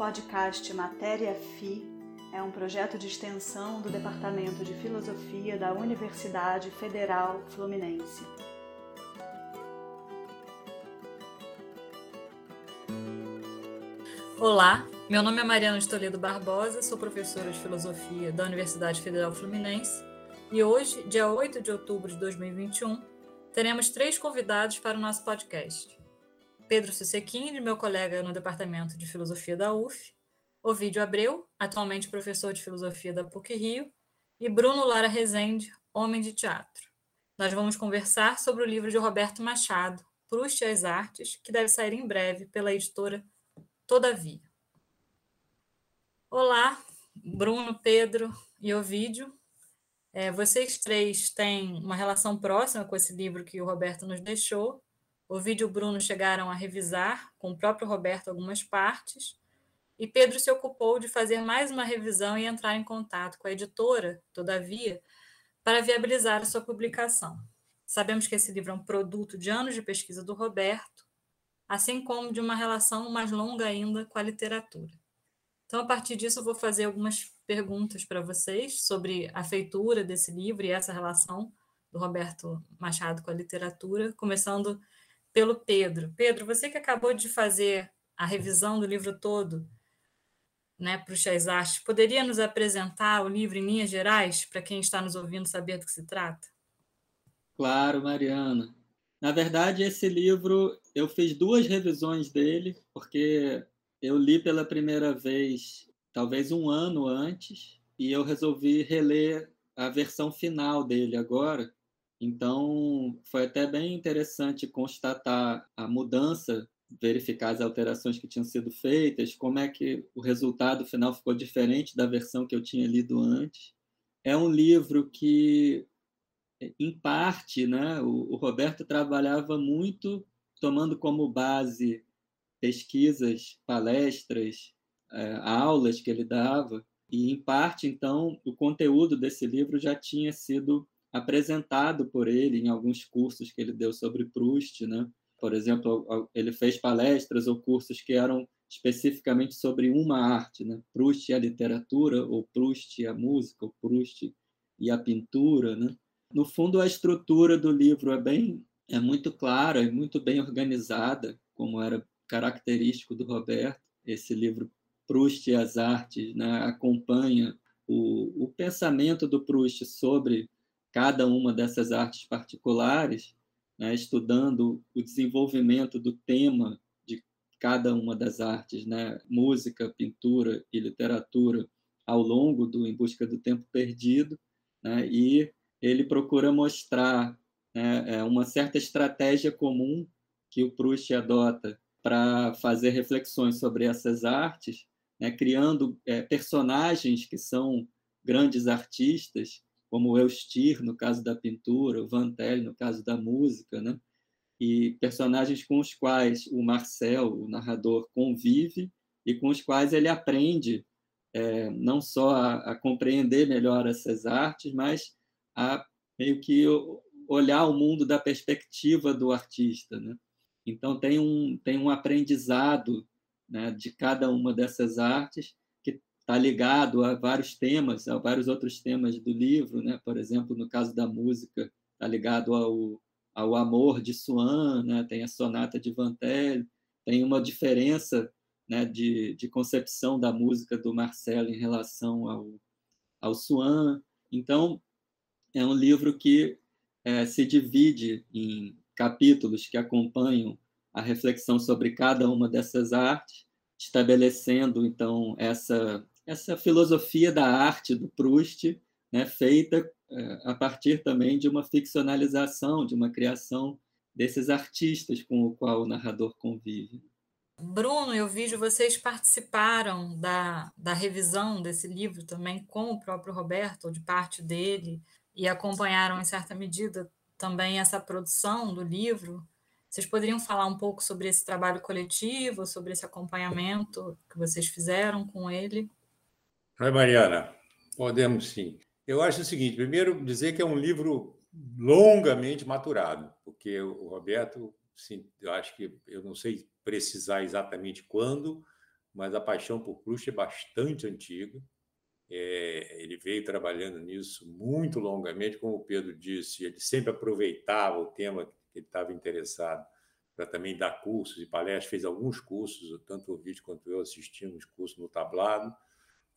podcast Matéria FI é um projeto de extensão do Departamento de Filosofia da Universidade Federal Fluminense. Olá, meu nome é Mariana de Barbosa, sou professora de Filosofia da Universidade Federal Fluminense e hoje, dia 8 de outubro de 2021, teremos três convidados para o nosso podcast. Pedro Susequini, meu colega no Departamento de Filosofia da UF, Ovidio Abreu, atualmente professor de Filosofia da PUC-Rio, e Bruno Lara Rezende, homem de teatro. Nós vamos conversar sobre o livro de Roberto Machado, Proust e as Artes, que deve sair em breve pela editora Todavia. Olá, Bruno, Pedro e Ovídio. É, vocês três têm uma relação próxima com esse livro que o Roberto nos deixou, o vídeo e Bruno chegaram a revisar com o próprio Roberto algumas partes, e Pedro se ocupou de fazer mais uma revisão e entrar em contato com a editora, todavia, para viabilizar a sua publicação. Sabemos que esse livro é um produto de anos de pesquisa do Roberto, assim como de uma relação mais longa ainda com a literatura. Então, a partir disso, eu vou fazer algumas perguntas para vocês sobre a feitura desse livro e essa relação do Roberto Machado com a literatura, começando pelo Pedro. Pedro, você que acabou de fazer a revisão do livro todo né, para o Chais Artes, poderia nos apresentar o livro em linhas gerais, para quem está nos ouvindo saber do que se trata? Claro, Mariana. Na verdade, esse livro eu fiz duas revisões dele, porque eu li pela primeira vez, talvez um ano antes, e eu resolvi reler a versão final dele agora, então, foi até bem interessante constatar a mudança, verificar as alterações que tinham sido feitas, como é que o resultado final ficou diferente da versão que eu tinha lido antes. É um livro que, em parte, né, o, Roberto trabalhava muito tomando como base pesquisas, palestras, é, aulas que ele dava, e, em parte, então, o conteúdo desse livro já tinha sido apresentado por ele em alguns cursos que ele deu sobre Proust, né? Por exemplo, ele fez palestras ou cursos que eram especificamente sobre uma arte, né? Proust e a literatura, ou Proust e a música, ou Proust e a pintura, né? No fundo, a estrutura do livro é bem é muito clara e muito bem organizada, como era característico do Roberto. Esse livro Proust e as Artes né, acompanha o, o pensamento do Proust sobre cada uma dessas artes particulares, né, estudando o desenvolvimento do tema de cada uma das artes, né, música, pintura e literatura, ao longo do Em Busca do Tempo Perdido, né, e ele procura mostrar né, é, uma certa estratégia comum que o Proust adota para fazer reflexões sobre essas artes, né, criando é, personagens que são grandes artistas como o Eustir, no caso da pintura, o Vantel, no caso da música, né? e personagens com os quais o Marcel, o narrador, convive e com os quais ele aprende é, não só a, a, compreender melhor essas artes, mas a meio que olhar o mundo da perspectiva do artista. Né? Então, tem um, tem um aprendizado né, de cada uma dessas artes está ligado a vários temas, a vários outros temas do livro, né? Por exemplo, no caso da música, está ligado ao, ao amor de Swann, né? Tem a sonata de Vantel, tem uma diferença, né? De, de concepção da música do Marcelo em relação ao ao Swann. Então, é um livro que é, se divide em capítulos que acompanham a reflexão sobre cada uma dessas artes, estabelecendo então essa essa filosofia da arte do Proust, né, feita é, a partir também de uma ficcionalização, de uma criação desses artistas com o qual o narrador convive. Bruno, eu vejo vocês participaram da, da revisão desse livro também com o próprio Roberto, ou de parte dele, e acompanharam, em certa medida, também essa produção do livro. Vocês poderiam falar um pouco sobre esse trabalho coletivo, sobre esse acompanhamento que vocês fizeram com ele? Oi, Mariana. Podemos sim. Eu acho o seguinte: primeiro, dizer que é um livro longamente maturado, porque o Roberto, sim, eu acho que eu não sei precisar exatamente quando, mas a paixão por Proust é bastante antiga. É, ele veio trabalhando nisso muito longamente, como o Pedro disse, ele sempre aproveitava o tema que ele estava interessado para também dar cursos e palestras, fez alguns cursos, tanto o vídeo quanto eu assistimos cursos no tablado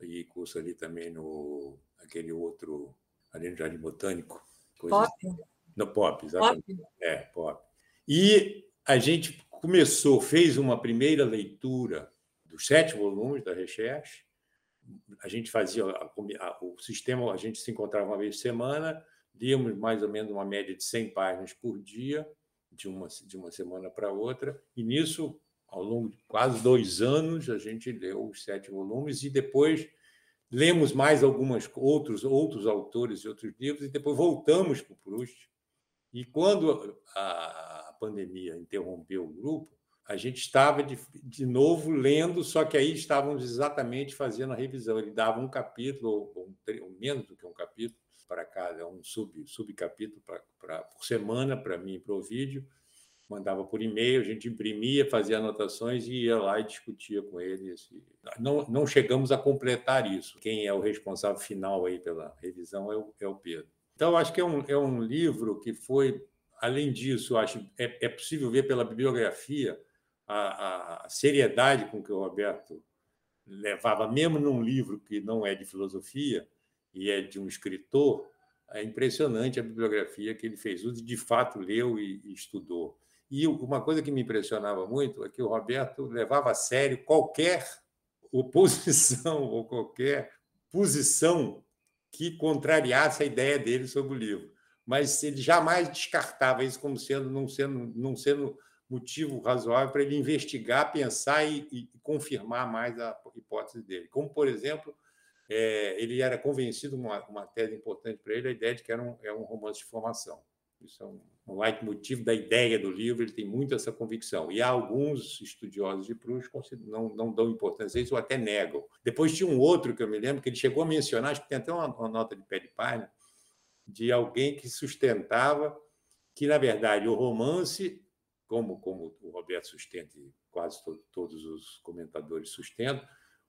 e curso ali também no aquele outro ali no Jardim Botânico. Pop? Assim. No Pop, exatamente. Pop. É, Pop. E a gente começou, fez uma primeira leitura dos sete volumes da Recherche. A gente fazia a, a, o sistema, a gente se encontrava uma vez por semana, líamos mais ou menos uma média de 100 páginas por dia, de uma, de uma semana para outra, e nisso, ao longo de quase dois anos, a gente leu os sete volumes e depois lemos mais alguns outros outros autores e outros livros e depois voltamos para o Proust. E quando a pandemia interrompeu o grupo, a gente estava de, de novo lendo, só que aí estávamos exatamente fazendo a revisão. Ele dava um capítulo, ou, menos do que um capítulo, para cada, um sub, subcapítulo pra, por semana para mim e para o vídeo. Mandava por e-mail, a gente imprimia, fazia anotações e ia lá e discutia com ele. Não, não chegamos a completar isso. Quem é o responsável final aí pela revisão é o, é o Pedro. Então, acho que é um, é um livro que foi, além disso, acho é, é possível ver pela bibliografia a, a seriedade com que o Roberto levava, mesmo num livro que não é de filosofia e é de um escritor, é impressionante a bibliografia que ele fez uso, de fato leu e, e estudou. E uma coisa que me impressionava muito é que o Roberto levava a sério qualquer oposição ou qualquer posição que contrariasse a ideia dele sobre o livro. Mas ele jamais descartava isso como sendo não sendo, não sendo motivo razoável para ele investigar, pensar e, e, confirmar mais a hipótese dele. Como, por exemplo, é, ele era convencido, uma, uma tese importante para ele, a ideia de que era um, é um romance de formação. Isso é um, leitmotiv da ideia do livro, ele tem muito essa convicção. E há alguns estudiosos de Proust não, não dão importância a isso ou até negam. Depois tinha um outro que eu me lembro, que ele chegou a mencionar, acho que tem até uma, uma nota de pé de página, de alguém que sustentava que, na verdade, o romance como, como o Roberto sustenta e quase to, todos os comentadores sustentam,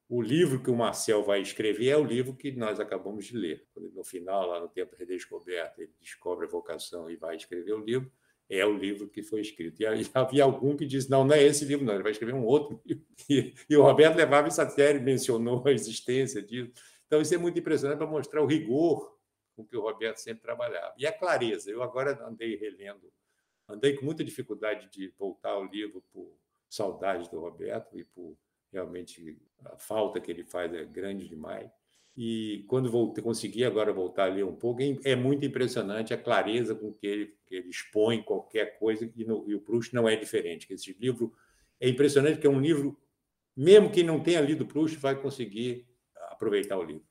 o livro que o Marcel vai escrever é o livro que nós acabamos de ler. No final, lá no Tempo Redescoberto, ele descobre a vocação e vai escrever o livro, é o livro que foi escrito. E havia algum que disse, não, não é esse livro, não, ele vai escrever um outro livro. E, e o Roberto levava isso a sério, mencionou a existência disso. Então, isso é muito impressionante para mostrar o rigor com que o Roberto sempre trabalhava. E a clareza. Eu agora andei relendo Andei com muita dificuldade de voltar ao livro por saudade do Roberto e por realmente a falta que ele faz é grande demais. E quando voltei, consegui agora voltar a ler um pouco, é muito impressionante a clareza com que ele, que ele expõe qualquer coisa, e, no, e o Proust não é diferente. Esse livro é impressionante, porque é um livro, mesmo quem não tenha lido Proust, vai conseguir aproveitar o livro.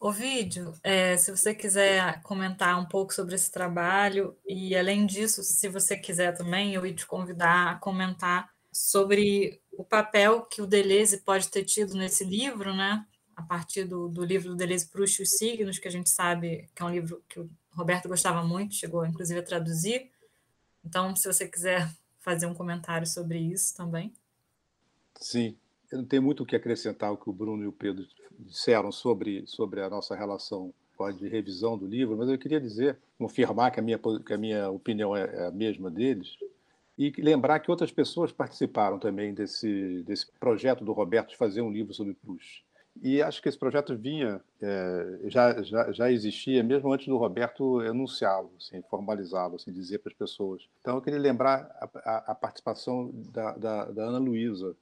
O vídeo, é, se você quiser comentar um pouco sobre esse trabalho, e além disso, se você quiser também, eu ia te convidar a comentar sobre o papel que o Deleuze pode ter tido nesse livro, né? A partir do, do livro do Deleuze Proust e os Signos, que a gente sabe que é um livro que o Roberto gostava muito, chegou inclusive a traduzir. Então, se você quiser fazer um comentário sobre isso também. Sim, eu não tenho muito o que acrescentar ao que o Bruno e o Pedro disseram sobre, sobre a nossa relação de revisão do livro, mas eu queria dizer, confirmar que a minha, que a minha opinião é, é a mesma deles, e lembrar que outras pessoas participaram também desse, desse projeto do Roberto de fazer um livro sobre Proust. E acho que esse projeto vinha, é, já, já, já existia, mesmo antes do Roberto enunciá-lo, assim, formalizá-lo, assim, dizer para as pessoas. Então, eu queria lembrar a, a, a participação da, da, da Ana Luísa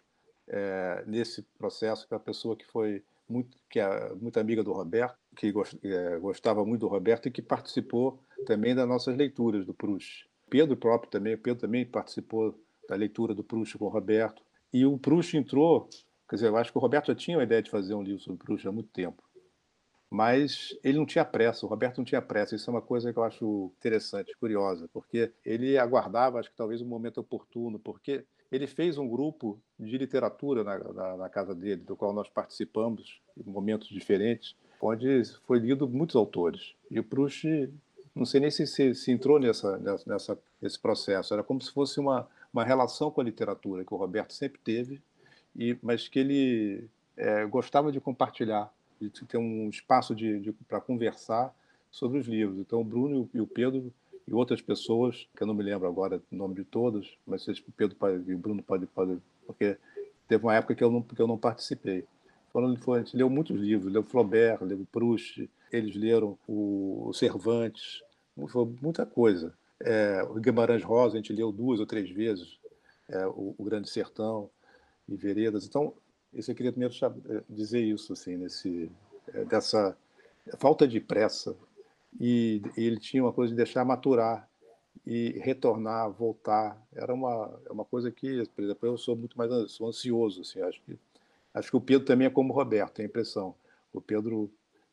é, nesse processo, que é a pessoa que foi muito, que é muito amiga do Roberto, que é, gostava muito do Roberto e que participou também das nossas leituras do Proust. Pedro próprio também, Pedro também participou da leitura do Proust com o Roberto. E o Proust entrou, quer dizer, eu acho que o Roberto já tinha a ideia de fazer um livro sobre Proust há muito tempo. Mas ele não tinha pressa, o Roberto não tinha pressa. Isso é uma coisa que eu acho interessante, curiosa, porque ele aguardava, acho que talvez um momento oportuno, porque ele fez um grupo de literatura na, na, na, casa dele, do qual nós participamos em momentos diferentes, onde foi lido muitos autores. E o Proust, não sei nem se, se, se entrou nessa, nessa, nesse processo, era como se fosse uma, uma relação com a literatura que o Roberto sempre teve e, mas que ele é, gostava de compartilhar, de ter um espaço de, de para conversar sobre os livros. Então, o Bruno e o Pedro e outras pessoas, que eu não me lembro agora o nome de todos, mas o Pedro e o Bruno pode, pode, porque teve uma época que eu não, que eu não participei. Falando a gente leu muitos livros, leu Flaubert, leu Proust, eles leram o, Cervantes, foi muita coisa. É, o Guimarães Rosa a gente leu duas ou três vezes, é, o, o, Grande Sertão e Veredas. Então, isso eu queria primeiro é, dizer isso assim, nesse é, dessa falta de pressa e, e ele tinha uma coisa de deixar maturar e retornar, voltar. Era uma, é uma coisa que, por exemplo, eu sou muito mais sou ansioso, assim, acho que acho que o Pedro também é como o Roberto, tem a impressão. O Pedro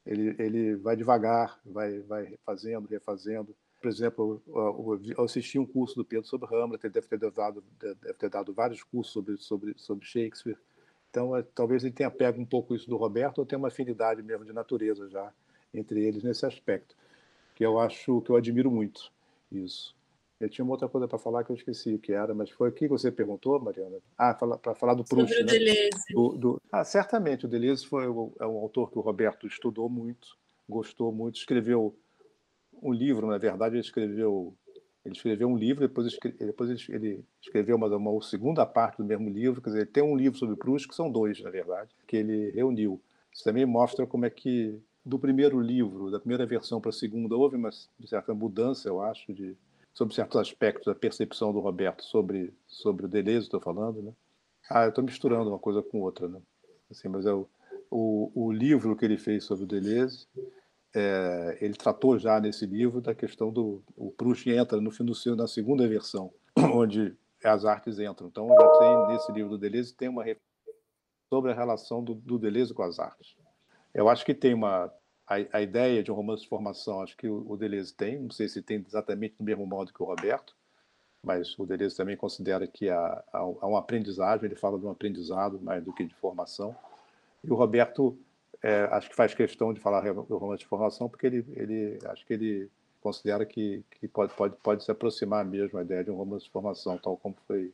ele, ele vai devagar, vai vai fazendo, refazendo. Por exemplo, eu assisti um curso do Pedro sobre Hamlet, ele deve ter dado deve ter dado vários cursos sobre sobre sobre Shakespeare. Então, é, talvez ele tenha pego um pouco isso do Roberto ou tenha uma afinidade mesmo de natureza já entre eles nesse aspecto que eu acho que eu admiro muito isso. Eu tinha uma outra coisa para falar que eu esqueci o que era, mas foi o que você perguntou, Mariana? Ah, para falar do Proust. Sobre o né? Deleuze. Do, do... Ah, certamente, o Deleuze foi é um autor que o Roberto estudou muito, gostou muito, escreveu um livro, na verdade, ele escreveu ele escreveu um livro, depois, depois ele escreveu uma, uma segunda parte do mesmo livro, quer dizer, tem um livro sobre Proust, que são dois, na verdade, que ele reuniu. Isso também mostra como é que do primeiro livro, da primeira versão para a segunda, houve uma certa mudança, eu acho, de, sobre certos aspectos da percepção do Roberto sobre, sobre o Deleuze, estou falando, né? Ah, eu estou misturando uma coisa com outra, né? Assim, mas é o, o, o livro que ele fez sobre o Deleuze, é, ele tratou já nesse livro da questão do o Proust entra no fim do seu na segunda versão, onde as artes entram. Então já tem nesse livro do Deleuze tem uma sobre a relação do, do Deleuze com as artes. Eu acho que tem uma a, a, ideia de um romance de formação, acho que o, o Deleuze tem, não sei se tem exatamente do mesmo modo que o Roberto, mas o Deleuze também considera que há, há, há uma aprendizagem, ele fala de um aprendizado mais do que de formação. E o Roberto, é, acho que faz questão de falar do romance de formação, porque ele, ele acho que ele considera que, que pode, pode, pode se aproximar mesmo a ideia de um romance de formação, tal como foi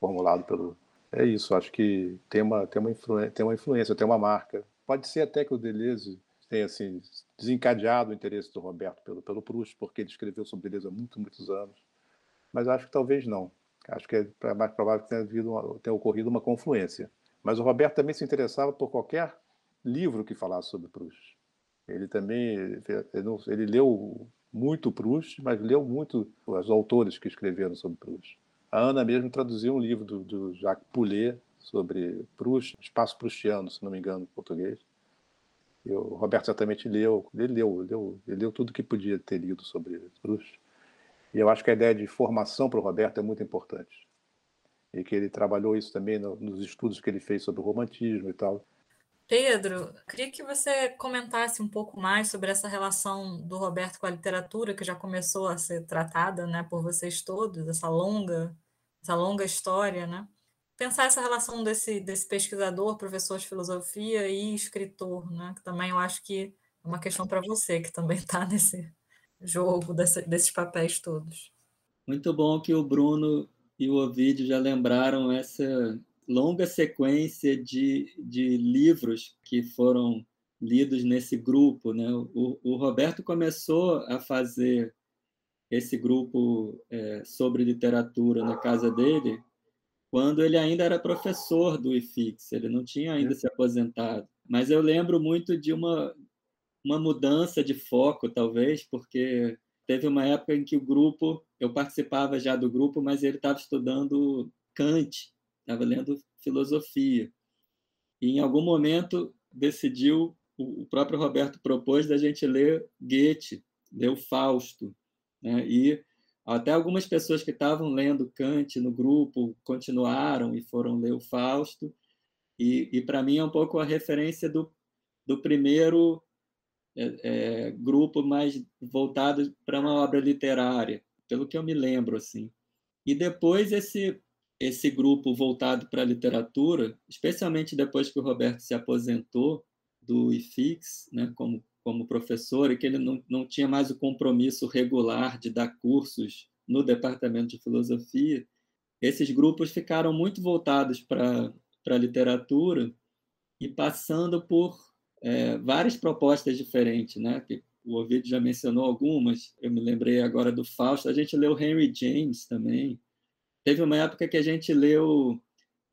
formulado pelo. É isso, acho que tem uma, tem uma, influência, tem uma influência, tem uma marca. Pode ser até que o Deleuze tenha assim, desencadeado o interesse do Roberto pelo, pelo Proust, porque ele escreveu sobre Deleuze há muitos, muitos anos. Mas acho que talvez não. Acho que é mais provável que tenha, havido tenha ocorrido uma confluência. Mas o Roberto também se interessava por qualquer livro que falasse sobre Proust. Ele também ele, ele leu muito Proust, mas leu muito os autores que escreveram sobre Proust. A Ana mesmo traduziu um livro do, do Jacques Poulet sobre Proust, Espaço Proustiano, se não me engano, em português. E o Roberto certamente leu, ele leu, leu, ele leu tudo que podia ter lido sobre Proust. E eu acho que a ideia de formação para o Roberto é muito importante. E que ele trabalhou isso também no, nos estudos que ele fez sobre o romantismo e tal. Pedro, queria que você comentasse um pouco mais sobre essa relação do Roberto com a literatura, que já começou a ser tratada né, por vocês todos, essa longa, essa longa história, né? Pensar essa relação desse, desse pesquisador, professor de filosofia e escritor, né? Que também eu acho que é uma questão para você, que também está nesse jogo desse, desses papéis todos. Muito bom que o Bruno e o Ovidio já lembraram essa longa sequência de, de livros que foram lidos nesse grupo. Né? O, o Roberto começou a fazer esse grupo é, sobre literatura na casa dele quando ele ainda era professor do IFIX, ele não tinha ainda se aposentado. Mas eu lembro muito de uma, uma mudança de foco, talvez, porque teve uma época em que o grupo, eu participava já do grupo, mas ele estava estudando Kant, estava lendo filosofia. E em algum momento decidiu, o próprio Roberto propôs da gente ler Goethe, ler o Fausto. Né? E até algumas pessoas que estavam lendo Kant no grupo continuaram e foram ler o Fausto. E, e para mim é um pouco a referência do, do primeiro é, é, grupo mais voltado para uma obra literária, pelo que eu me lembro assim. E depois esse esse grupo voltado para a literatura, especialmente depois que o Roberto se aposentou do IFIX, né, como como professor e que ele não, não tinha mais o compromisso regular de dar cursos no departamento de filosofia, esses grupos ficaram muito voltados para a literatura e passando por é, várias propostas diferentes, né? Que o Ovidio já mencionou algumas, eu me lembrei agora do Fausto, a gente leu Henry James também. Teve uma época que a gente leu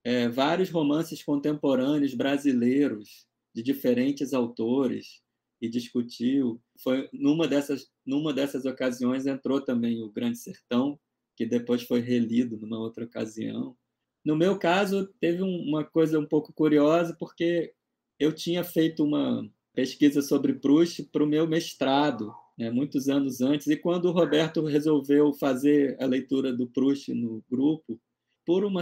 é, vários romances contemporâneos brasileiros de diferentes autores e discutiu. Foi numa dessas numa dessas ocasiões entrou também o Grande Sertão, que depois foi relido numa outra ocasião. No meu caso, teve uma coisa um pouco curiosa, porque eu tinha feito uma pesquisa sobre Proust para o meu mestrado, né, muitos anos antes, e quando o Roberto resolveu fazer a leitura do Proust no grupo, por uma,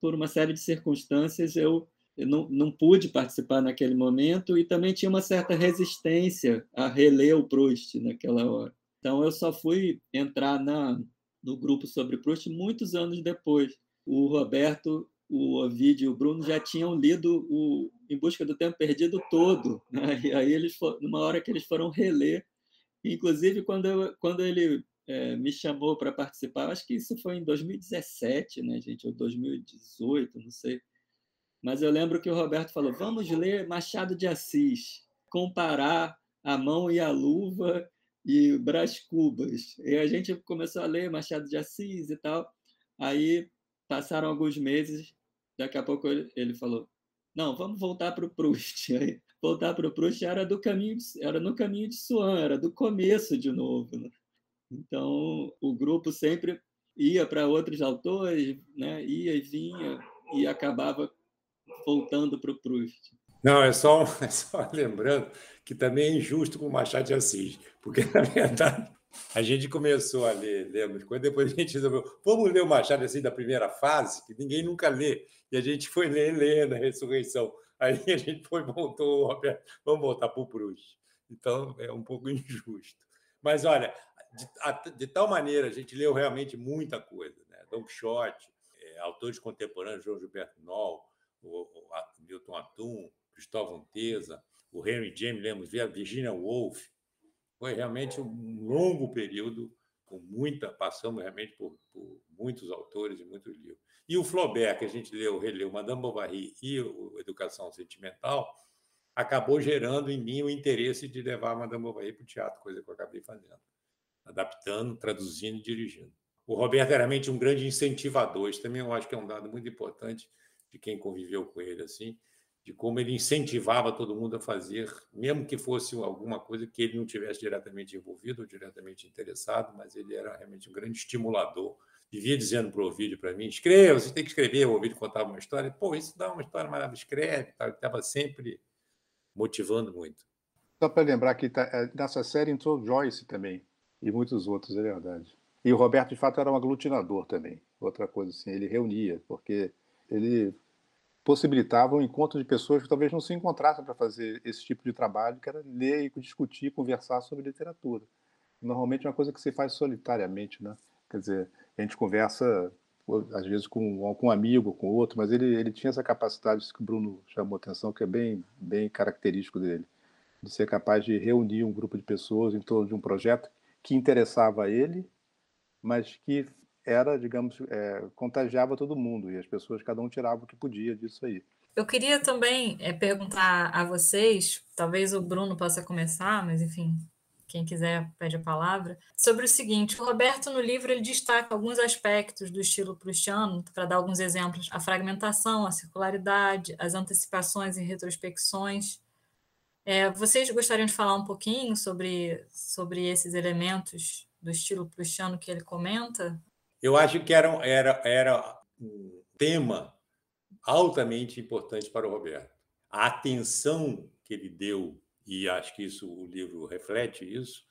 por uma série de circunstâncias, eu, eu não, não pude participar naquele momento e também tinha uma certa resistência a reler o Proust naquela hora. Então, eu só fui entrar na, no grupo sobre Proust muitos anos depois. O Roberto o Ovidio e o Bruno já tinham lido o Em Busca do Tempo Perdido todo. Né? E aí, eles numa hora que eles foram reler, inclusive quando, eu, quando ele é, me chamou para participar, acho que isso foi em 2017, né, gente, ou 2018, não sei. Mas eu lembro que o Roberto falou: vamos ler Machado de Assis, comparar a mão e a luva e Brás Cubas. E a gente começou a ler Machado de Assis e tal. Aí passaram alguns meses, daqui a pouco ele, falou: "Não, vamos voltar para o Proust". Aí, voltar para o Proust era do caminho, era no caminho de Swan, era do começo de novo. Né? Então o grupo sempre ia para outros autores, né? Ia e vinha e acabava voltando para o Proust. Não, é só, é só lembrando que também é injusto com o Machado de Assis, porque, na verdade, a gente começou a ler, lemos coisas, depois a gente resolveu, vamos ler o Machado assim da primeira fase, que ninguém nunca lê, e a gente foi ler, ler na ressurreição. Aí a gente foi, voltou, vamos voltar para o Proust. Então é um pouco injusto. Mas olha, de, de, tal maneira a gente leu realmente muita coisa, né? Don Quixote, é, autores contemporâneos, João Gilberto Noll, o, o, Milton Atum, Cristóvão Teza, o Henry James, lemos, a Virginia Woolf, foi realmente um longo período, com muita, passamos realmente por, por muitos autores e muitos livros. E o Flaubert, que a gente leu, releu, Madame Bovary e o Educação Sentimental, acabou gerando em mim o interesse de levar Madame Bovary para o teatro, coisa que eu acabei fazendo, adaptando, traduzindo e dirigindo. O Roberto era realmente um grande incentivador, isso também eu acho que é um dado muito importante de quem conviveu com ele, assim, de como ele incentivava todo mundo a fazer, mesmo que fosse alguma coisa que ele não tivesse diretamente envolvido ou diretamente interessado, mas ele era realmente um grande estimulador. Vivia dizendo para o Ovidio, para mim, escreva, você tem que escrever. O Ovidio contava uma história, pô, isso dá uma história maravilhosa, escreve. Ele estava sempre motivando muito. Só para lembrar que tá, é, nessa série entrou Joyce também, e muitos outros, é verdade. E o Roberto, de fato, era um aglutinador também. Outra coisa assim, ele reunia, porque ele possibilitava o encontro de pessoas que talvez não se encontrassem para fazer esse tipo de trabalho, que era ler e discutir, conversar sobre literatura. Normalmente é uma coisa que se faz solitariamente, né? Quer dizer, a gente conversa às vezes com, com um amigo, com outro, mas ele, ele tinha essa capacidade que o Bruno chamou atenção, que é bem, bem característico dele, de ser capaz de reunir um grupo de pessoas em torno de um projeto que interessava a ele, mas que era, digamos, é, contagiava todo mundo e as pessoas, cada um tirava o que podia disso aí. Eu queria também é, perguntar a vocês, talvez o Bruno possa começar, mas enfim, quem quiser pede a palavra, sobre o seguinte: o Roberto, no livro, ele destaca alguns aspectos do estilo prustiano, para dar alguns exemplos: a fragmentação, a circularidade, as antecipações e retrospecções. É, vocês gostariam de falar um pouquinho sobre, sobre esses elementos do estilo prustiano que ele comenta? Eu acho que era, era, era um tema altamente importante para o Roberto. A atenção que ele deu, e acho que isso o livro reflete isso,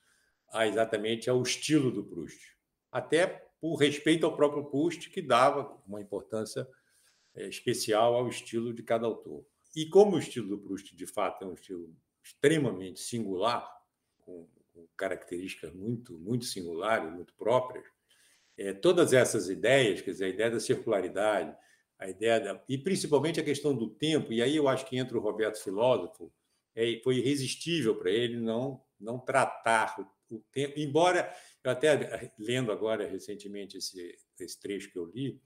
a exatamente ao estilo do Proust. Até por respeito ao próprio Proust, que dava uma importância é, especial ao estilo de cada autor. E como o estilo do Proust, de fato, é um estilo extremamente singular, com, características muito, muito singulares, muito próprias, é, todas essas ideias, quer dizer, a ideia da circularidade, a ideia da, e principalmente a questão do tempo, e aí eu acho que entra o Roberto filósofo, é, foi irresistível para ele não não tratar o, o, tempo, embora eu até lendo agora recentemente esse, esse trecho que eu li,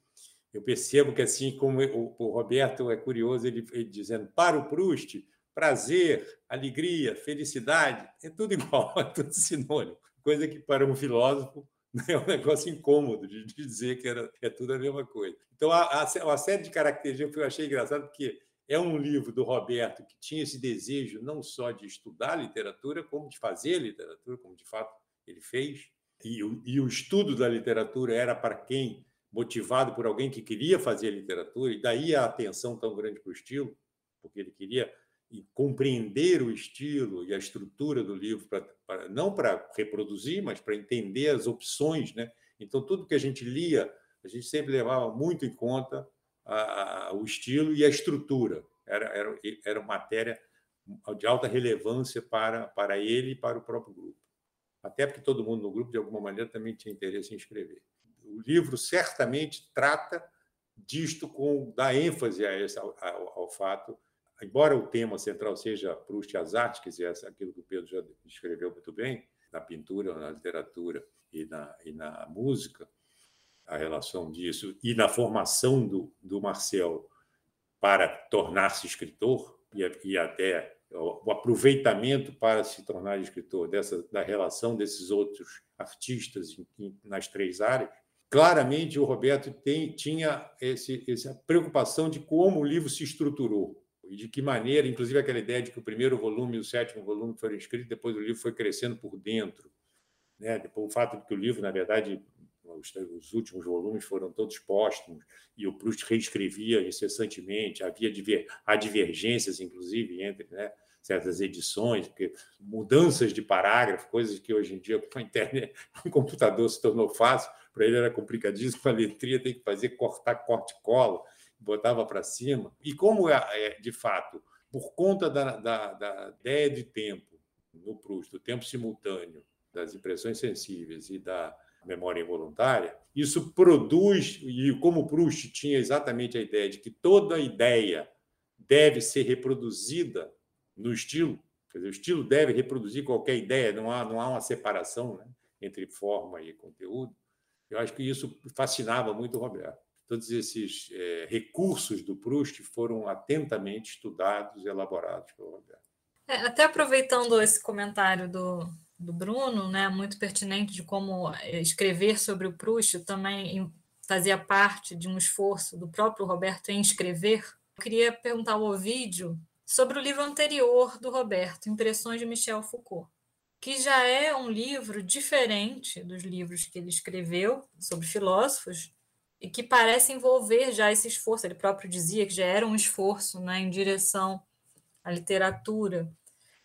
eu percebo que, assim como o, o Roberto é curioso, ele, ele, dizendo para o Proust, prazer, alegria, felicidade, é tudo igual, é tudo sinônimo. Coisa que para um filósofo é um negócio incômodo de dizer que era, é tudo a mesma coisa. Então, a, a, a série de características eu achei engraçado, porque é um livro do Roberto que tinha esse desejo não só de estudar literatura, como de fazer literatura, como de fato ele fez. E e o estudo da literatura era para quem motivado por alguém que queria fazer literatura, e daí a atenção tão grande para o estilo, porque ele queria compreender o estilo e a estrutura do livro, pra, pra não para reproduzir, mas para entender as opções. Né? Então, tudo que a gente lia, a gente sempre levava muito em conta a, a, o estilo e a estrutura. Era, era, era matéria de alta relevância para, para ele e para o próprio grupo. Até porque todo mundo no grupo, de alguma maneira, também tinha interesse em escrever o livro certamente trata disto com dá ênfase a esse, ao, ao, ao, fato, embora o tema central seja Proust e as artes, quer dizer, aquilo que o Pedro já descreveu muito bem, na pintura, na literatura e na, e na música, a relação disso, e na formação do, do Marcel para tornar-se escritor, e, e até o aproveitamento para se tornar escritor dessa da relação desses outros artistas em, em, nas três áreas claramente o Roberto tem, tinha esse, essa preocupação de como o livro se estruturou e de que maneira, inclusive aquela ideia de que o primeiro volume e o sétimo volume foram escritos, depois o livro foi crescendo por dentro. Né? Depois, o fato de que o livro, na verdade, os, os últimos volumes foram todos póstumos e o Proust reescrevia incessantemente, havia diver, há divergências, inclusive, entre né, certas edições, porque mudanças de parágrafo, coisas que hoje em dia com a internet, com o computador se tornou fácil, para ele era complicadíssimo, a letria tem que fazer cortar corte cola, botava para cima. E como é, é, de fato, por conta da, da, da ideia de tempo no Proust, do tempo simultâneo, das impressões sensíveis e da memória involuntária, isso produz, e como Proust tinha exatamente a ideia de que toda ideia deve ser reproduzida no estilo, quer dizer, o estilo deve reproduzir qualquer ideia, não há, não há uma separação né, entre forma e conteúdo. Eu acho que isso fascinava muito o Roberto. Todos esses é, recursos do Proust foram atentamente estudados e elaborados pelo Roberto. É, até aproveitando esse comentário do, do Bruno, né, muito pertinente de como é, escrever sobre o Proust também fazia parte de um esforço do próprio Roberto em escrever. Eu queria perguntar ao Ovídio sobre o livro anterior do Roberto, Impressões de Michel Foucault que já é um livro diferente dos livros que ele escreveu sobre filósofos e que parece envolver já esse esforço. Ele próprio dizia que já era um esforço né, em direção à literatura.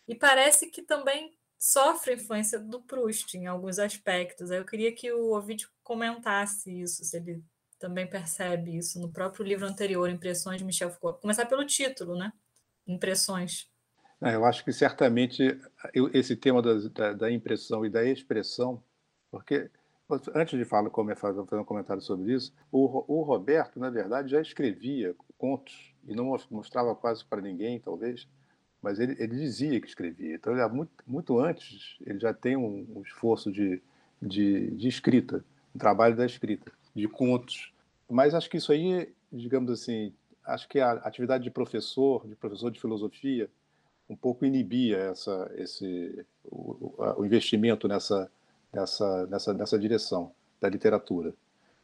E parece que também sofre influência do Proust em alguns aspectos. Eu queria que o Ovidio comentasse isso, se ele também percebe isso no próprio livro anterior, Impressões de Michel Foucault. Começar pelo título, né? Impressões. É, eu acho que certamente esse tema da, da, da impressão e da expressão, porque antes de falar, fazer um comentário sobre isso, o, o, Roberto, na verdade, já escrevia contos e não mostrava quase para ninguém, talvez, mas ele, ele dizia que escrevia. Então, ele, muito, muito antes, ele já tem um, um esforço de, de, de, escrita, um trabalho da escrita, de contos. Mas acho que isso aí, digamos assim, acho que a atividade de professor, de professor de filosofia, um pouco inibia essa, esse, o, o investimento nessa, nessa, nessa, nessa direção da literatura.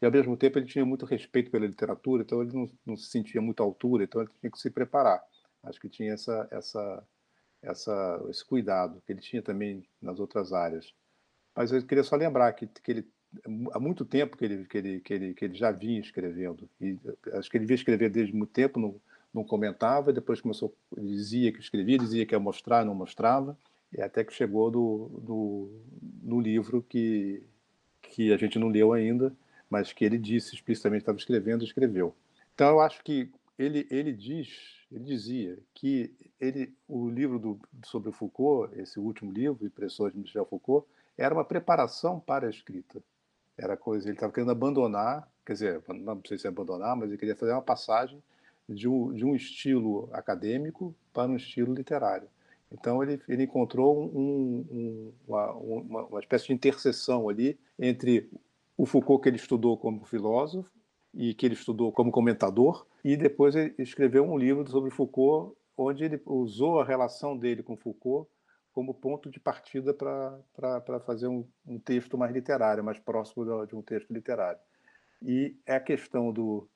E, ao mesmo tempo, ele tinha muito respeito pela literatura, então ele não, não se sentia muito à altura, então ele tinha que se preparar. Acho que tinha essa, essa, essa, esse cuidado, que ele tinha também nas outras áreas. Mas eu queria só lembrar que, que ele há muito tempo que ele, que ele, que ele, que ele já vinha escrevendo. E acho que ele vinha escrever desde muito tempo, no, não comentava, depois começou, dizia que escrevia, dizia que ia mostrar, não mostrava, e até que chegou no livro que, que a gente não leu ainda, mas que ele disse explicitamente estava escrevendo, escreveu. Então eu acho que ele, ele diz, ele dizia que ele, o livro do, sobre Foucault, esse último livro, Impressões de Michel Foucault, era uma preparação para a escrita. Era coisa, ele estava querendo abandonar, quer dizer, não sei se abandonar, mas ele queria fazer uma passagem de um, de um estilo acadêmico para um estilo literário. Então ele, ele encontrou um, um, uma, uma, uma, espécie de interseção ali entre o Foucault que ele estudou como filósofo e que ele estudou como comentador, e depois ele escreveu um livro sobre Foucault, onde ele usou a relação dele com Foucault como ponto de partida para fazer um, um, texto mais literário, mais próximo de um texto literário. E a questão do,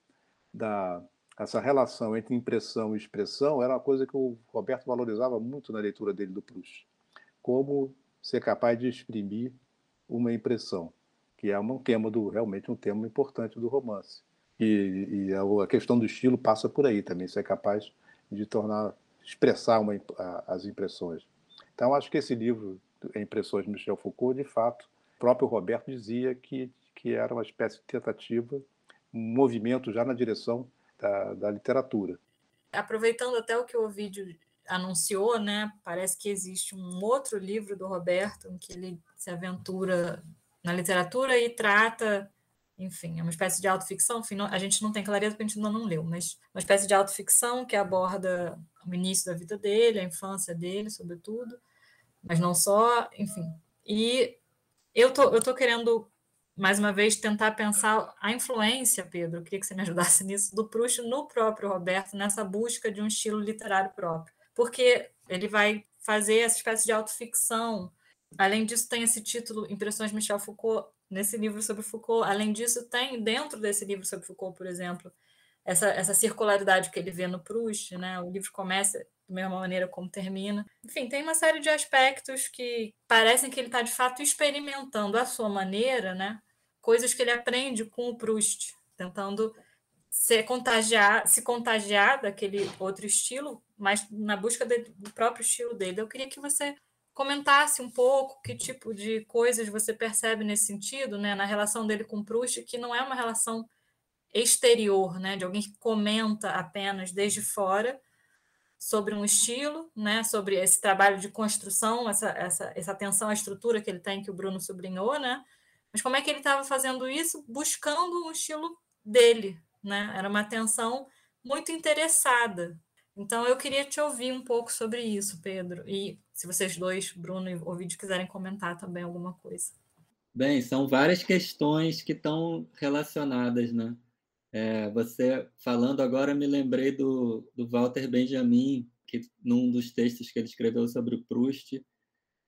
da essa relação entre impressão e expressão era uma coisa que o Roberto valorizava muito na leitura dele do Proust. Como ser capaz de exprimir uma impressão, que é um tema do realmente um tema importante do romance. E, e a, questão do estilo passa por aí também, ser capaz de tornar expressar uma, as impressões. Então acho que esse livro Impressões de Michel Foucault, de fato, o próprio Roberto dizia que que era uma espécie de tentativa, um movimento já na direção da, da literatura. Aproveitando até o que o vídeo anunciou, né? Parece que existe um outro livro do Roberto em que ele se aventura na literatura e trata, enfim, é uma espécie de autoficção. Enfim, a gente não tem clareza porque a gente ainda não leu, mas uma espécie de autoficção que aborda o início da vida dele, a infância dele, sobretudo, mas não só, enfim. E eu tô, eu tô querendo mais uma vez, tentar pensar a influência, Pedro, queria que você me ajudasse nisso, do Proust no próprio Roberto, nessa busca de um estilo literário próprio. Porque ele vai fazer essa espécie de autoficção. Além disso, tem esse título, Impressões de Michel Foucault, nesse livro sobre Foucault. Além disso, tem, dentro desse livro sobre Foucault, por exemplo, essa, essa circularidade que ele vê no Proust. Né? O livro começa da mesma maneira como termina. Enfim, tem uma série de aspectos que parecem que ele está, de fato, experimentando à sua maneira, né? Coisas que ele aprende com o Proust, tentando se contagiar, se contagiar daquele outro estilo, mas na busca do próprio estilo dele. Eu queria que você comentasse um pouco que tipo de coisas você percebe nesse sentido, né, na relação dele com Proust, que não é uma relação exterior, né, de alguém que comenta apenas desde fora sobre um estilo, né, sobre esse trabalho de construção, essa, essa, essa atenção à estrutura que ele tem, que o Bruno sublinhou, né, mas como é que ele estava fazendo isso? Buscando um estilo dele, né? Era uma atenção muito interessada. Então eu queria te ouvir um pouco sobre isso, Pedro. E se vocês dois, Bruno e Ovidio, quiserem comentar também alguma coisa. Bem, são várias questões que estão relacionadas, né? É, você falando agora, me lembrei do, do Walter Benjamin, que num dos textos que ele escreveu sobre o Proust,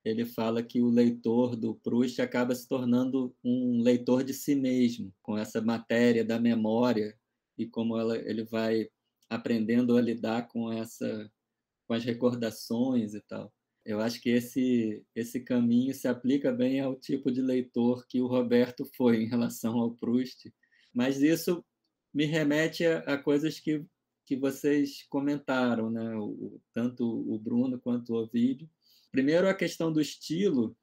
ele fala que o leitor do Proust acaba se tornando um leitor de si mesmo, com essa matéria da memória e como ela, ele vai aprendendo a lidar com essa com as recordações e tal. Eu acho que esse esse caminho se aplica bem ao tipo de leitor que o Roberto foi em relação ao Proust, mas isso me remete a, a coisas que que vocês comentaram, né? O, tanto o Bruno quanto o Ovidio Primeiro, a questão do estilo.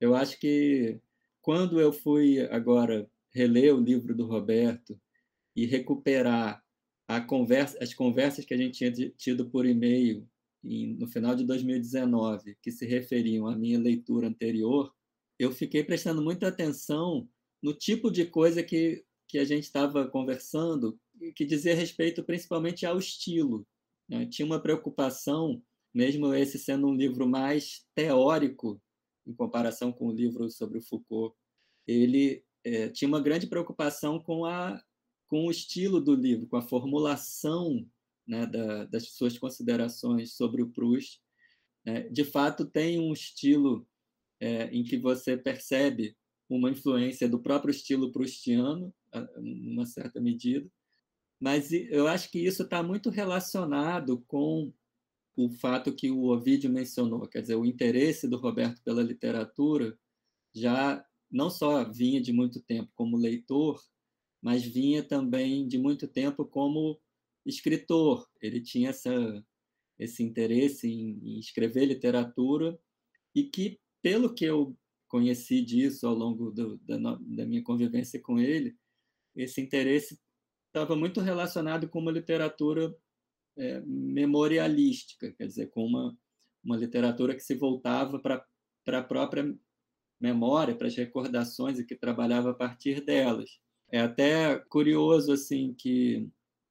Eu acho que quando eu fui agora reler o livro do Roberto e recuperar conversa, as conversas que a gente tinha tido por e-mail no final de 2019, que se referiam à minha leitura anterior, eu fiquei prestando muita atenção no tipo de coisa que, que a gente estava conversando, que dizia respeito principalmente ao estilo. Né? Tinha uma preocupação mesmo esse sendo um livro mais teórico em comparação com o livro sobre o Foucault, ele é, tinha uma grande preocupação com, a, com o estilo do livro, com a formulação né, da, das suas considerações sobre o Proust. É, de fato, tem um estilo é, em que você percebe uma influência do próprio estilo proustiano, em uma certa medida, mas eu acho que isso está muito relacionado com o fato que o Ovidio mencionou, quer dizer, o interesse do Roberto pela literatura já não só vinha de muito tempo como leitor, mas vinha também de muito tempo como escritor. Ele tinha essa, esse interesse em, em escrever literatura e que, pelo que eu conheci disso ao longo do, da, da minha convivência com ele, esse interesse estava muito relacionado com uma literatura é, memorialística, quer dizer, com uma, uma literatura que se voltava para a própria memória, para as recordações e que trabalhava a partir delas. É até curioso assim que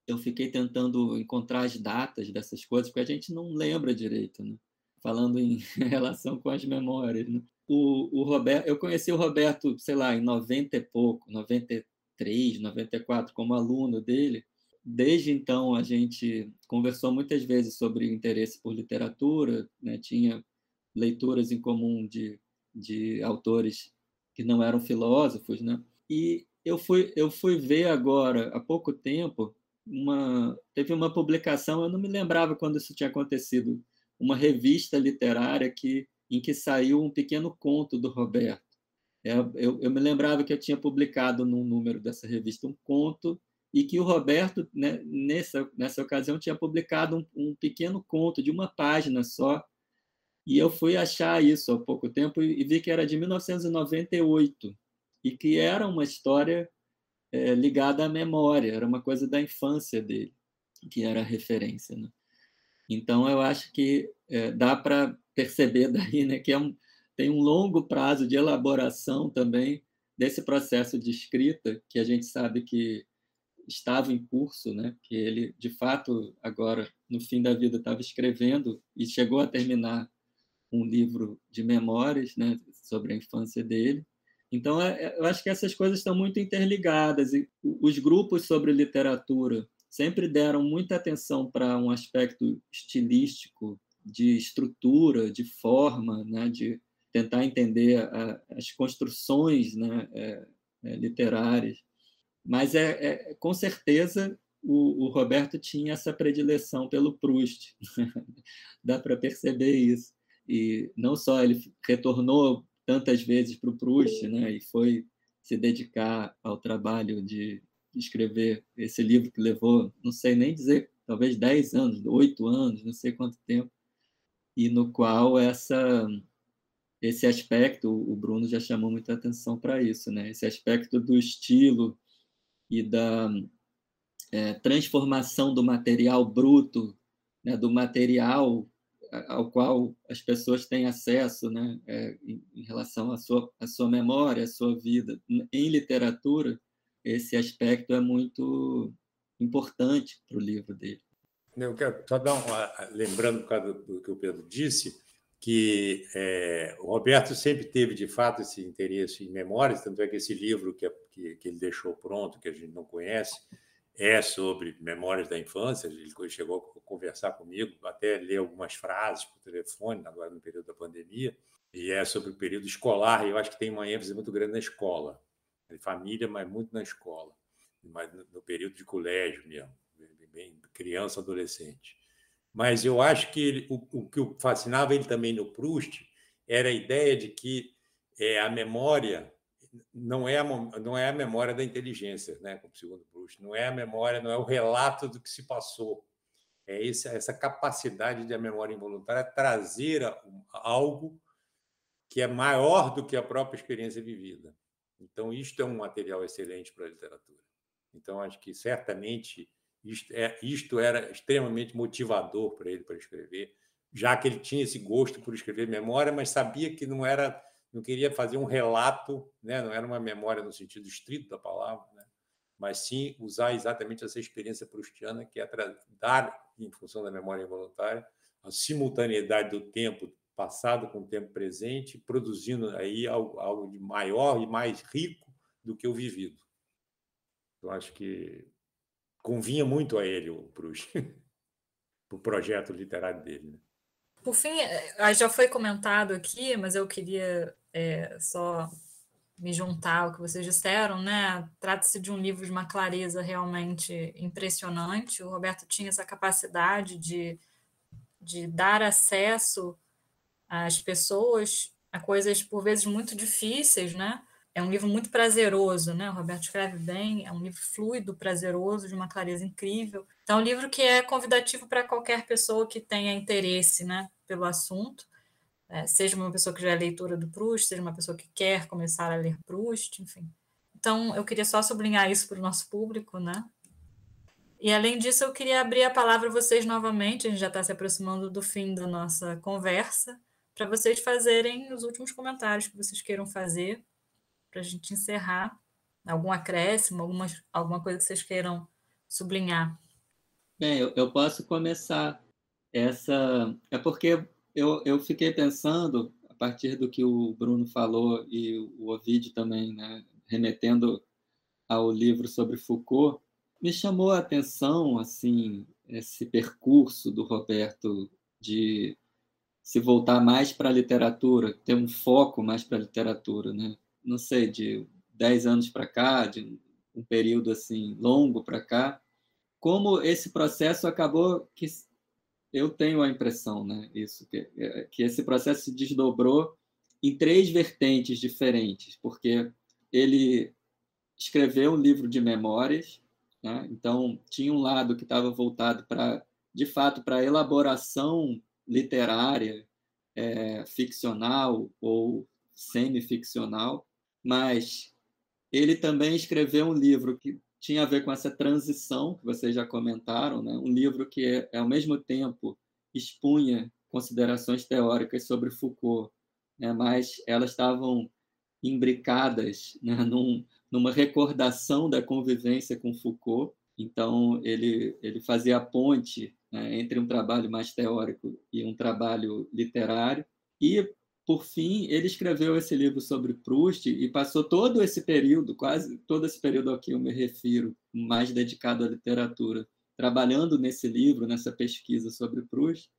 eu fiquei tentando encontrar as datas dessas coisas, porque a gente não lembra direito, né? falando em relação com as memórias. Né? O, o Roberto, eu conheci o Roberto, sei lá, em 90 e pouco, 90, 93, 94, como aluno dele. Desde então, a gente conversou muitas vezes sobre interesse por literatura, né? tinha leituras em comum de, de autores que não eram filósofos, né? E eu fui eu fui ver agora há pouco tempo uma teve uma publicação, eu não me lembrava quando isso tinha acontecido, uma revista literária que em que saiu um pequeno conto do Roberto. É, eu, eu, me lembrava que eu tinha publicado num número dessa revista um conto e que o Roberto, né, nessa, nessa ocasião, tinha publicado um, um, pequeno conto de uma página só. E eu fui achar isso há pouco tempo e, vi que era de 1998 e que era uma história é, ligada à memória, era uma coisa da infância dele, que era a referência. Né? Então, eu acho que é, dá para perceber daí né, que é um, tem um longo prazo de elaboração também desse processo de escrita, que a gente sabe que estava em curso, né? que ele, de fato, agora, no fim da vida, estava escrevendo e chegou a terminar um livro de memórias né? sobre a infância dele. Então, é, é, eu acho que essas coisas estão muito interligadas. E os grupos sobre literatura sempre deram muita atenção para um aspecto estilístico, de estrutura, de forma, né? de tentar entender a, as construções né? É, é, literárias. Mas, é, é com certeza, o, o, Roberto tinha essa predileção pelo Proust. Dá para perceber isso. E não só ele retornou tantas vezes para o Proust, né? E foi se dedicar ao trabalho de escrever esse livro que levou, não sei nem dizer, talvez 10 anos, 8 anos, não sei quanto tempo, e no qual essa esse aspecto, o Bruno já chamou muita atenção para isso, né? Esse aspecto do estilo e da é, transformação do material bruto, né? do material ao qual as pessoas têm acesso, né, é, em, relação à sua, à sua memória, à sua vida. Em literatura, esse aspecto é muito importante para o livro dele. Eu quero só dar uma, lembrando por causa do que o Pedro disse, que é, o Roberto sempre teve, de fato, esse interesse em memórias, tanto é que esse livro que, que, que ele deixou pronto, que a gente não conhece, é sobre memórias da infância. Ele chegou a conversar comigo, até ler algumas frases por telefone, agora no período da pandemia, e é sobre o período escolar. E eu acho que tem uma ênfase muito grande na escola, família, mas muito na escola, mas no período de colégio mesmo, bem criança, adolescente. Mas eu acho que ele, o, o que fascinava ele também no Proust era a ideia de que é, a memória não é a, não é a memória da inteligência, né? Como segundo Proust, não é a memória, não é o relato do que se passou. É essa, essa capacidade da memória involuntária trazer algo que é maior do que a própria experiência vivida. Então, isto é um material excelente para a literatura. Então, acho que certamente isto, é, isto era extremamente motivador para ele para escrever, já que ele tinha esse gosto por escrever memória, mas sabia que não era não queria fazer um relato, né? não era uma memória no sentido estrito da palavra, né? mas sim usar exatamente essa experiência prustiana, que é dar, em função da memória involuntária, a simultaneidade do tempo passado com o tempo presente, produzindo aí algo, algo de maior e mais rico do que o vivido. Eu acho que convinha muito a ele o Proust, o projeto literário dele. Né? Por fim, eh, já foi comentado aqui, mas eu queria é, só me juntar ao que vocês disseram, né? Trata-se de um livro de uma clareza realmente impressionante. O Roberto tinha essa capacidade de, de dar acesso às pessoas a coisas por vezes muito difíceis, né? É um livro muito prazeroso, né? O Roberto escreve bem, é um livro fluido, prazeroso, de uma clareza incrível. Então, é um livro que é convidativo para qualquer pessoa que tenha interesse, né? pelo assunto, é, seja uma pessoa que já é leitora do Proust, seja uma pessoa que quer começar a ler Proust, enfim. Então, eu queria só sublinhar isso para o nosso público, né? E, além disso, eu queria abrir a palavra a vocês novamente, a gente já está se aproximando do fim da nossa conversa, para vocês fazerem os últimos comentários que vocês queiram fazer, para a gente encerrar. Algum acréscimo, alguma, alguma coisa que vocês queiram sublinhar. Bem, eu, eu posso começar essa é porque eu, eu fiquei pensando a partir do que o Bruno falou e o Ovidio também, né, remetendo ao livro sobre Foucault, me chamou a atenção assim esse percurso do Roberto de se voltar mais para a literatura, ter um foco mais para a literatura, né? Não sei, de 10 anos para cá, de um período assim longo para cá, como esse processo acabou que eu tenho a impressão, né, isso que, que esse processo se desdobrou em três vertentes diferentes, porque ele escreveu um livro de memórias, né? então tinha um lado que estava voltado para, de fato, para elaboração literária, é, ficcional ou semi-ficcional, mas ele também escreveu um livro que tinha a ver com essa transição que vocês já comentaram, né? um livro que, é, ao mesmo tempo, expunha considerações teóricas sobre Foucault, né? mas elas estavam imbricadas né? Num, numa recordação da convivência com Foucault. Então, ele, ele fazia a ponte né? entre um trabalho mais teórico e um trabalho literário. E, por fim, ele escreveu esse livro sobre Proust e passou todo esse período, quase todo esse período a que eu me refiro, mais dedicado à literatura, trabalhando nesse livro, nessa pesquisa sobre Proust,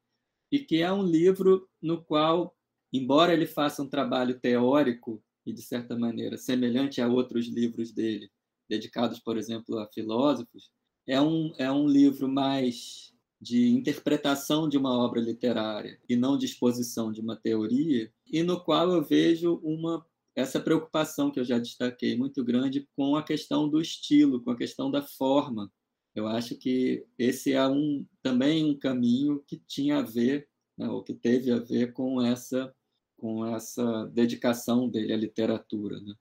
e que é um livro no qual, embora ele faça um trabalho teórico e, de certa maneira, semelhante a outros livros dele, dedicados, por exemplo, a filósofos, é um, é um livro mais de interpretação de uma obra literária e não de exposição de uma teoria, e no qual eu vejo uma essa preocupação que eu já destaquei muito grande com a questão do estilo, com a questão da forma. Eu acho que esse é um também um caminho que tinha a ver, né, ou que teve a ver com essa com essa dedicação dele à literatura. Né?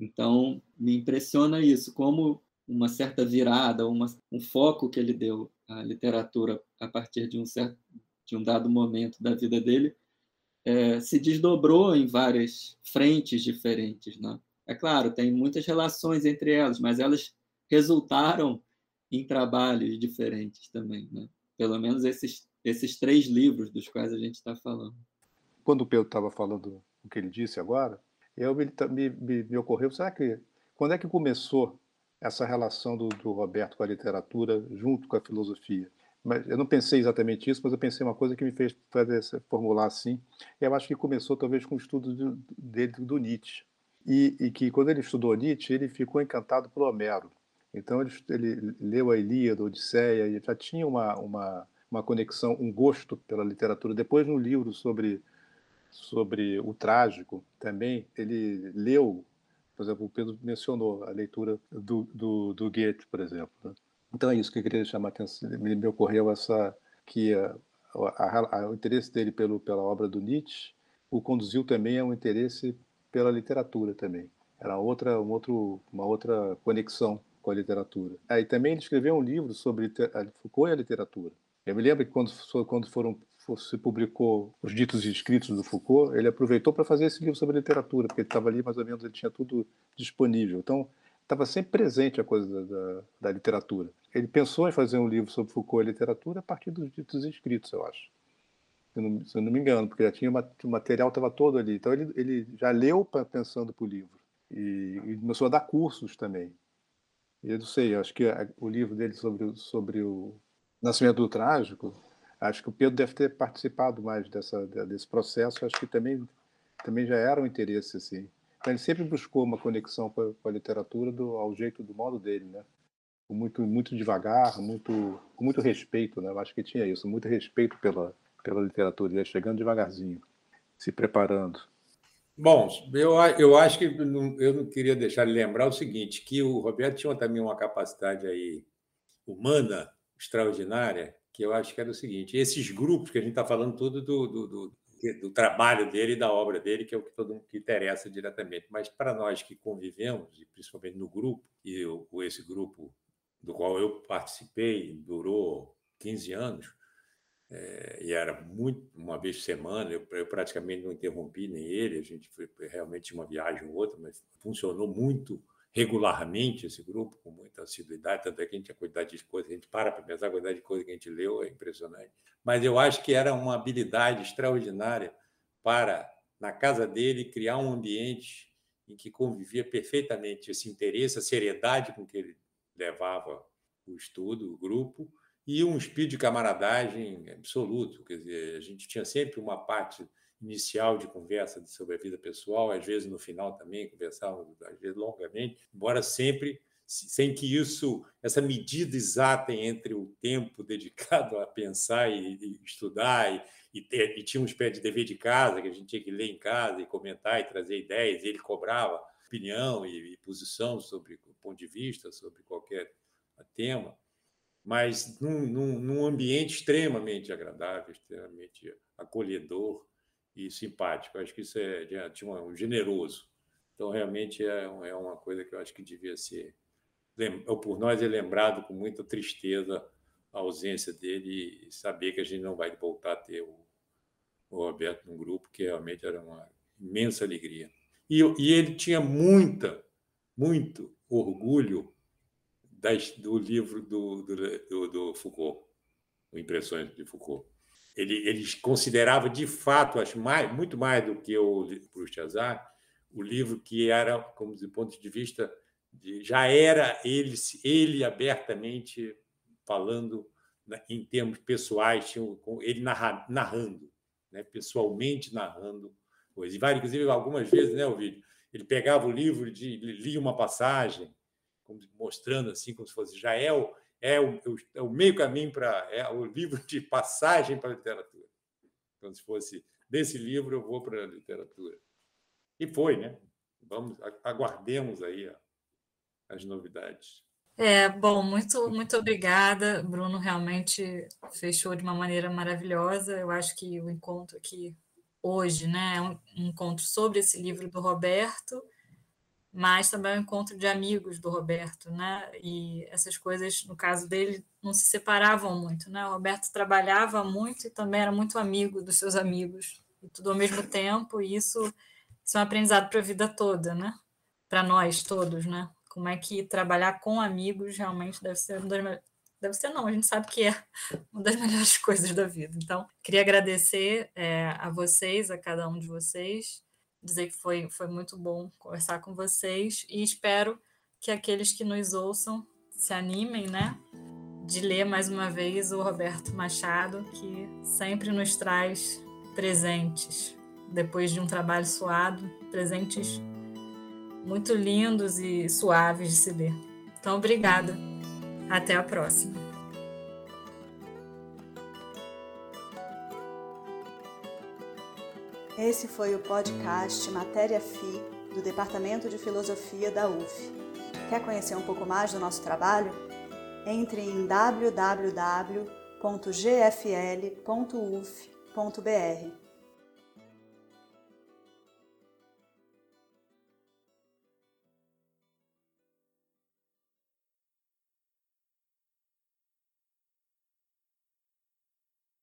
Então, me impressiona isso, como uma certa virada, uma, um foco que ele deu à literatura a partir de um certo de um dado momento da vida dele é, se desdobrou em várias frentes diferentes, né? É claro, tem muitas relações entre elas, mas elas resultaram em trabalhos diferentes também, né? Pelo menos esses esses três livros dos quais a gente está falando quando o Pedro estava falando o que ele disse agora, eu me, me, me, ocorreu, será que quando é que começou essa relação do, do, Roberto com a literatura junto com a filosofia? Mas eu não pensei exatamente isso, mas eu pensei uma coisa que me fez fazer, formular assim. Eu acho que começou talvez com o estudo de, dele do Nietzsche e, e, que quando ele estudou Nietzsche ele ficou encantado por Homero. Então ele, ele leu a Ilíada, a Odisseia e já tinha uma, uma uma conexão, um gosto pela literatura. Depois, no livro sobre sobre o trágico também, ele leu, por exemplo, o Pedro mencionou a leitura do, do, do Goethe, por exemplo. Né? Então é isso que eu queria chamar a atenção, me, ocorreu essa, que a, a, a, o interesse dele pelo, pela obra do Nietzsche o conduziu também a um interesse pela literatura também. Era outra, um outro, uma outra conexão com a literatura. Aí também ele escreveu um livro sobre Foucault e a literatura. Eu me lembro que quando, quando foram se publicou os ditos e escritos do Foucault, ele aproveitou para fazer esse livro sobre literatura, porque ele estava ali mais ou menos, ele tinha tudo disponível. Então, estava sempre presente a coisa da, da, literatura. Ele pensou em fazer um livro sobre Foucault e literatura a partir dos ditos escritos, eu acho. Se eu não, se eu não me engano, porque já tinha o material estava todo ali. Então, ele, ele já leu pensando para o livro. E, e começou a dar cursos também. E eu não sei, acho que a, o livro dele sobre, sobre o Nascimento do Trágico Acho que o Pedro deve ter participado mais dessa, desse processo. Acho que também, também já era um interesse assim. Então, ele sempre buscou uma conexão com a, com a literatura do, ao jeito do modo dele, né? Muito, muito devagar, muito, com muito respeito, né? Eu acho que tinha isso, muito respeito pela, pela literatura. Ele ia chegando devagarzinho, se preparando. Bom, eu, eu acho que não, eu não queria deixar de lembrar o seguinte, que o Roberto tinha também uma capacidade aí humana extraordinária, que eu acho que era o seguinte: esses grupos que a gente está falando tudo do, do, do, do, trabalho dele e da obra dele, que é o que todo mundo que interessa diretamente, mas para nós que convivemos, e principalmente no grupo, e eu, esse grupo do qual eu participei, durou 15 anos, é, e era muito, uma vez por semana, eu, eu, praticamente não interrompi nem ele, a gente foi realmente uma viagem ou outra, mas funcionou muito regularmente esse grupo, com muita assiduidade, tanto é que a gente tinha quantidade de coisas, a gente para para pensar a quantidade de coisas que a gente leu, é impressionante. Mas eu acho que era uma habilidade extraordinária para, na casa dele, criar um ambiente em que convivia perfeitamente esse interesse, a seriedade com que ele levava o estudo, o grupo, e um espírito de camaradagem absoluto. Quer dizer, a gente tinha sempre uma parte inicial de conversa sobre a vida pessoal, às vezes no final também conversávamos, às vezes longamente, embora sempre sem que isso, essa medida exata entre o tempo dedicado a pensar e, e estudar, e, e, ter, e tinha espécie de dever de casa, que a gente tinha que ler em casa e comentar e trazer ideias, e ele cobrava opinião e, e posição sobre ponto de vista, sobre qualquer tema, mas num, num, num ambiente extremamente agradável, extremamente acolhedor e simpático. acho que isso é, tinha um generoso. Então, realmente é, é uma coisa que eu acho que devia ser por nós é lembrado com muita tristeza a ausência dele e saber que a gente não vai voltar a ter o, o Roberto no grupo, que realmente era uma imensa alegria. E, e ele tinha muita, muito orgulho das, do livro do, do, do, Foucault, Impressões de Foucault. Ele, ele considerava, de fato, acho mais, muito mais do que o Proust Azar, o livro que era, como do ponto de vista já era ele, ele abertamente falando em termos pessoais, ele narrando, né? pessoalmente narrando coisas. E, inclusive, algumas vezes, né, o vídeo, ele pegava o livro e lia uma passagem, mostrando assim, como se fosse já é o, é o, é o meio caminho para é o livro de passagem para a literatura. Então, se fosse desse livro, eu vou para a literatura. E foi, né? Vamos, aguardemos aí as novidades. É, bom, muito, muito obrigada. Bruno realmente fechou de uma maneira maravilhosa. Eu acho que o encontro aqui hoje, né, é um encontro sobre esse livro do Roberto, mas também é um encontro de amigos do Roberto, né? E essas coisas, no caso dele, não se separavam muito, né? O Roberto trabalhava muito e também era muito amigo dos seus amigos, e tudo ao mesmo tempo, e isso, isso é um aprendizado para a vida toda, né? Para nós todos, né? como é que trabalhar com amigos realmente deve ser uma das deve ser não, a gente sabe que é uma das melhores coisas da vida. Então, queria agradecer é, a vocês, a cada um de vocês, dizer que foi, foi muito bom conversar com vocês e espero que aqueles que nos ouçam se animem, né, de ler mais uma vez o Roberto Machado, que sempre nos traz presentes, depois de um trabalho suado, presentes muito lindos e suaves de se ler. Então, obrigada. Até a próxima. Esse foi o podcast Matéria FI do Departamento de Filosofia da UF. Quer conhecer um pouco mais do nosso trabalho? Entre em www.gfl.uf.br